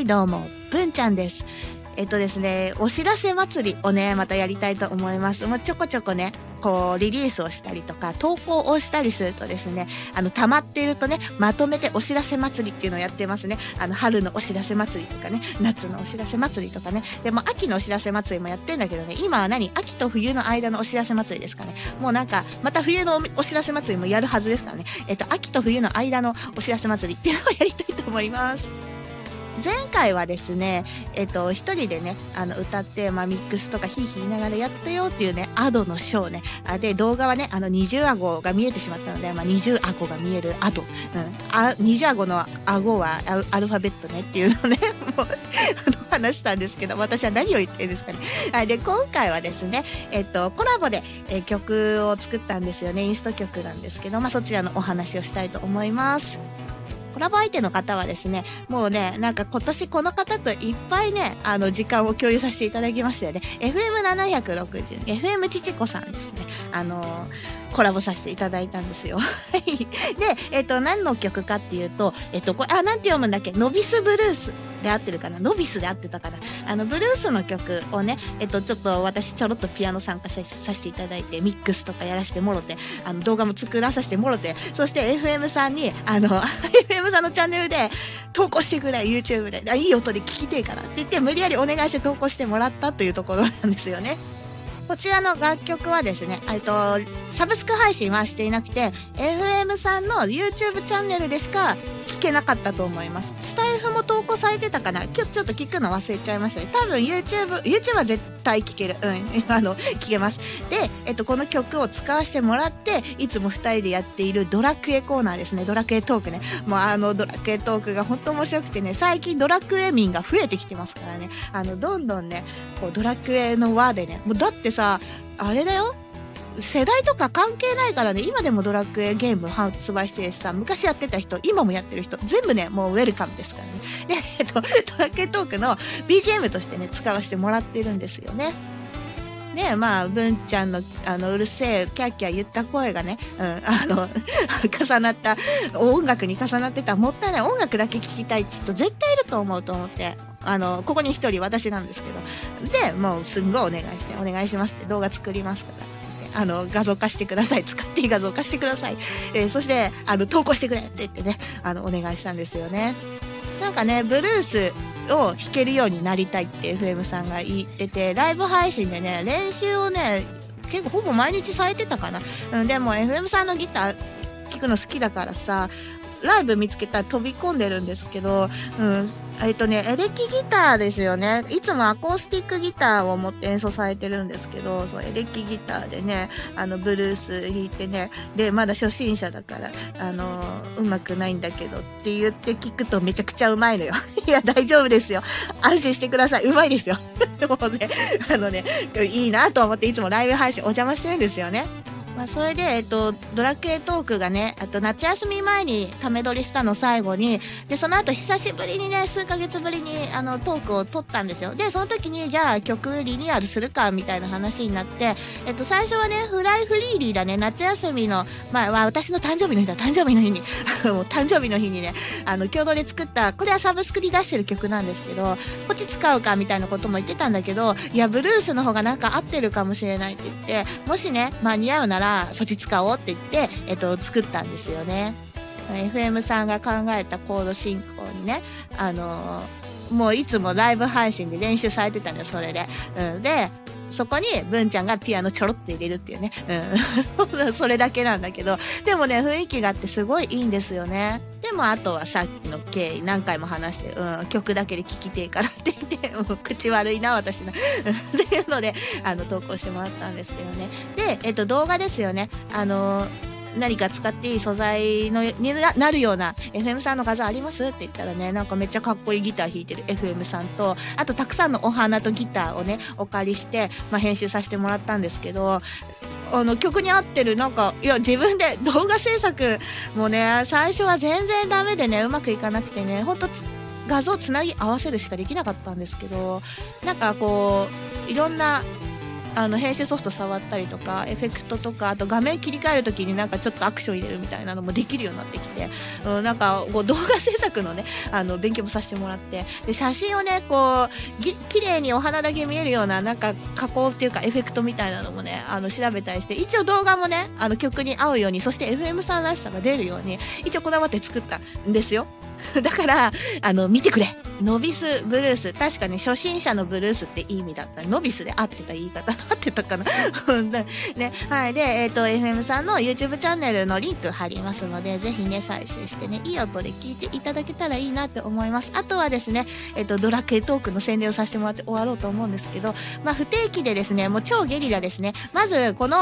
はい、どうも、文ちゃんです。えっとですね、お知らせ祭りをね、またやりたいと思います。もうちょこちょこね、こう、リリースをしたりとか、投稿をしたりするとですね、あの、溜まっているとね、まとめてお知らせ祭りっていうのをやってますね。あの、春のお知らせ祭りとかね、夏のお知らせ祭りとかね。でも、秋のお知らせ祭りもやってんだけどね、今は何秋と冬の間のお知らせ祭りですかね。もうなんか、また冬のお知らせ祭りもやるはずですからね。えっと、秋と冬の間のお知らせ祭りっていうのをやりたいと思います。前回はですね、えっと、一人でね、あの、歌って、まあ、ミックスとかヒーヒー言いながらやったよっていうね、アドのショーね。あで、動画はね、あの、二重顎が見えてしまったので、まあ、二重顎が見えるアド。うん。あ、二重顎の顎はアルファベットねっていうのね、もう、話したんですけど、私は何を言ってるんですかね。はい。で、今回はですね、えっと、コラボで、え曲を作ったんですよね。インスト曲なんですけど、まあ、そちらのお話をしたいと思います。コラボ相手の方はですね、もうね、なんか今年この方といっぱいね、あの、時間を共有させていただきましたよね。FM760、FM ちちこさんですね。あのコラボさせていただいたんですよ。はい。で、えっ、と、何の曲かっていうと、えっ、と、これ、あ、なんて読むんだっけ？ノビスブルースで合ってるかな？ノビスで合ってたかな？あの、ブルースの曲をね、えっ、と、ちょっと私ちょろっとピアノ参加ささせていただいて、ミックスとかやらせてもろて、あの、動画も作らさせてもろて、そして FM さんに、あの、FM さんのチャンネルで投稿してくれ、YouTube で。あいい音で聞きてえからって言って、無理やりお願いして投稿してもらったというところなんですよね。こちらの楽曲はですね、えっと、サブスク配信はしていなくて、FM さんの YouTube チャンネルでしか聞けなかったと思います。スタイフも投稿されてたかな？今日ちょっと聞くの忘れちゃいましたね。多分 YouTube、YouTube は絶対聞ける。うん、あの、聞けます。で、えっと、この曲を使わせてもらって、いつも二人でやっているドラクエコーナーですね。ドラクエトークね。もうあの、ドラクエトークが本当面白くてね、最近ドラクエ民が増えてきてますからね。あの、どんどんね、こう、ドラクエの輪でね、もうだってさ、あれだよ世代とか関係ないからね、今でもドラクエゲーム発売してるしさ、昔やってた人、今もやってる人、全部ね、もうウェルカムですからね。で、えっと、ドラクエトークの BGM としてね、使わせてもらってるんですよね。ねまあ、文ちゃんの、あの、うるせえ、キャッキャ言った声がね、うん、あの、重なった、音楽に重なってたもったいない。音楽だけ聴きたいって人絶対いると思うと思って、あの、ここに一人私なんですけど。で、もうすんごいお願いして、お願いしますって動画作りますから。あの、画像化してください。使っていい画像化してください。えーそして、あの、投稿してくれって言ってね、あの、お願いしたんですよね。なんかね、ブルースを弾けるようになりたいって FM さんが言ってて、ライブ配信でね、練習をね、結構ほぼ毎日されてたかな。でも FM さんのギター聴くの好きだからさ、ライブ見つけたら飛び込んでるんですけど、うん、えっとね、エレキギターですよね。いつもアコースティックギターを持って演奏されてるんですけど、そう、エレキギターでね、あの、ブルース弾いてね、で、まだ初心者だから、あの、うまくないんだけどって言って聞くとめちゃくちゃうまいのよ。いや、大丈夫ですよ。安心してください。うまいですよ。でもね、あのね、いいなと思っていつもライブ配信お邪魔してるんですよね。まあ、それで、えっと、ドラクエトークがね、あと夏休み前にため撮りしたの最後に、で、その後久しぶりにね、数ヶ月ぶりにあのトークを撮ったんですよ。で、その時に、じゃあ曲リニューアルするか、みたいな話になって、えっと、最初はね、フライフリーリーだね、夏休みの、まあ、私の誕生日の日だ、誕生日の日に、もう誕生日の日にね、あの、共同で作った、これはサブスクに出してる曲なんですけど、こっち使うか、みたいなことも言ってたんだけど、いや、ブルースの方がなんか合ってるかもしれないって言って、もしね、間に合うなら、そっち使おうって言って、えっと、作ったんですよね。FM さんが考えたコード進行にね、あのーもういつもライブ配信で練習されてたのよ、それで。うん、で、そこに文ちゃんがピアノちょろって入れるっていうね。うん。それだけなんだけど。でもね、雰囲気があってすごいいいんですよね。でもあとはさっきの経緯何回も話して、うん、曲だけで聴きてえからって言って、もう口悪いな、私な。っていうので、あの、投稿してもらったんですけどね。で、えっと、動画ですよね。あの何か使っていい素材のにななるような FM さんの画像あります？って言ったらね、なんかめっちゃかっこいいギター弾いてる FM さんと、あとたくさんのお花とギターをね、お借りして、まあ、編集させてもらったんですけど、あの曲に合ってるなんかいや自分で 動画制作もね最初は全然ダメでねうまくいかなくてねほんと画像つなぎ合わせるしかできなかったんですけどなんかこういろんなあの編集ソフト触ったりとかエフェクトとかあと画面切り替える時になんかちょっとアクション入れるみたいなのもできるようになってきて、うん、なんかこう動画制作のねあの勉強もさせてもらってで写真をねこうぎ綺麗にお花だけ見えるようななんか加工っていうかエフェクトみたいなのもねあの調べたりして一応動画もねあの曲に合うようにそして FM さんらしさが出るように一応こだわって作ったんですよだから、あの、見てくれ。ノビスブルース。確かに初心者のブルースって意味だった。ノビスで合ってた言い方。合ってたかな ね。はい。で、えっ、と、FM さんの YouTube チャンネルのリンク貼りますので、ぜひね、再生してね、いい音で聞いていただけたらいいなって思います。あとはですね、えっ、と、ドラクエトークの宣伝をさせてもらって終わろうと思うんですけど、まあ、不定期でですね、もう超ゲリラですね。まず、この、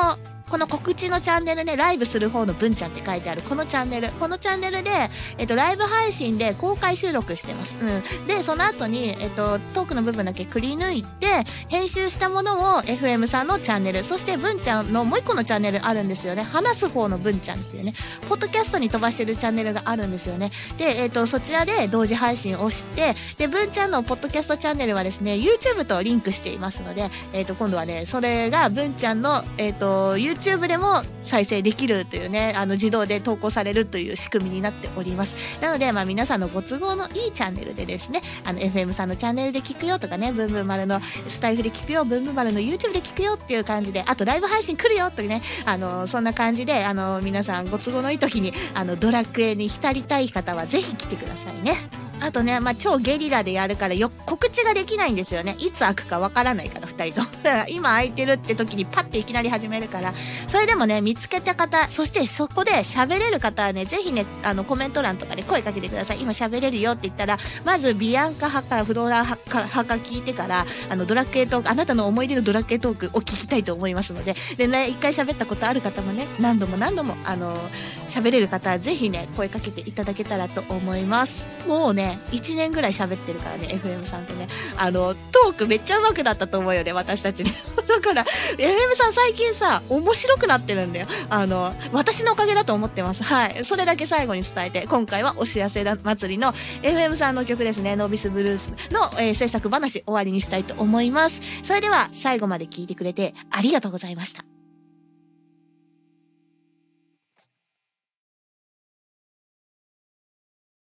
この告知のチャンネルね、ライブする方の文ちゃんって書いてある、このチャンネル。このチャンネルで、えっと、ライブ配信で公開収録してます。うん。で、その後に、えっと、トークの部分だけくり抜いて、編集したものを FM さんのチャンネル、そして文ちゃんのもう一個のチャンネルあるんですよね。話す方の文ちゃんっていうね、ポッドキャストに飛ばしてるチャンネルがあるんですよね。で、えっと、そちらで同時配信をして、で、文ちゃんのポッドキャストチャンネルはですね、YouTube とリンクしていますので、えっと、今度はね、それが文ちゃんの、えっと、YouTube でも再生できるというね、あの、自動で投稿されるという仕組みになっております。なので、まあ、皆さんのご都合のいいチャンネルでですね、あの、FM さんのチャンネルで聞くよとかね、ブンブン丸のスタイフで聞くよ、ブンブン丸の YouTube で聞くよっていう感じで、あとライブ配信来るよとかね、あの、そんな感じで、あの、皆さんご都合のいい時に、あの、ドラクエに浸りたい方はぜひ来てくださいね。あとね、まあ、超ゲリラでやるからよ、告知ができないんですよね。いつ開くかわからないから、二人と。今開いてるって時にパッていきなり始めるから、それでもね、見つけた方、そしてそこで喋れる方はね、ぜひね、あの、コメント欄とかで声かけてください。今喋れるよって言ったら、まずビアンカ派かフローラ派か派か聞いてから、あの、ドラクエトーク、あなたの思い出のドラクエトークを聞きたいと思いますので、でね、一回喋ったことある方もね、何度も何度も、あの、喋れる方はぜひね、声かけていただけたらと思います。もうね、1年ぐらい喋ってるからね、FM さんとね。あの、トークめっちゃ上手くなったと思うよね、私たちね。だから、FM さん最近さ、面白くなってるんだよ。あの、私のおかげだと思ってます。はい。それだけ最後に伝えて、今回はお知らせ祭りの FM さんの曲ですね、ノービスブルースの、えー制作話終わりにしたいと思います。それでは、最後まで聞いてくれてありがとうございました。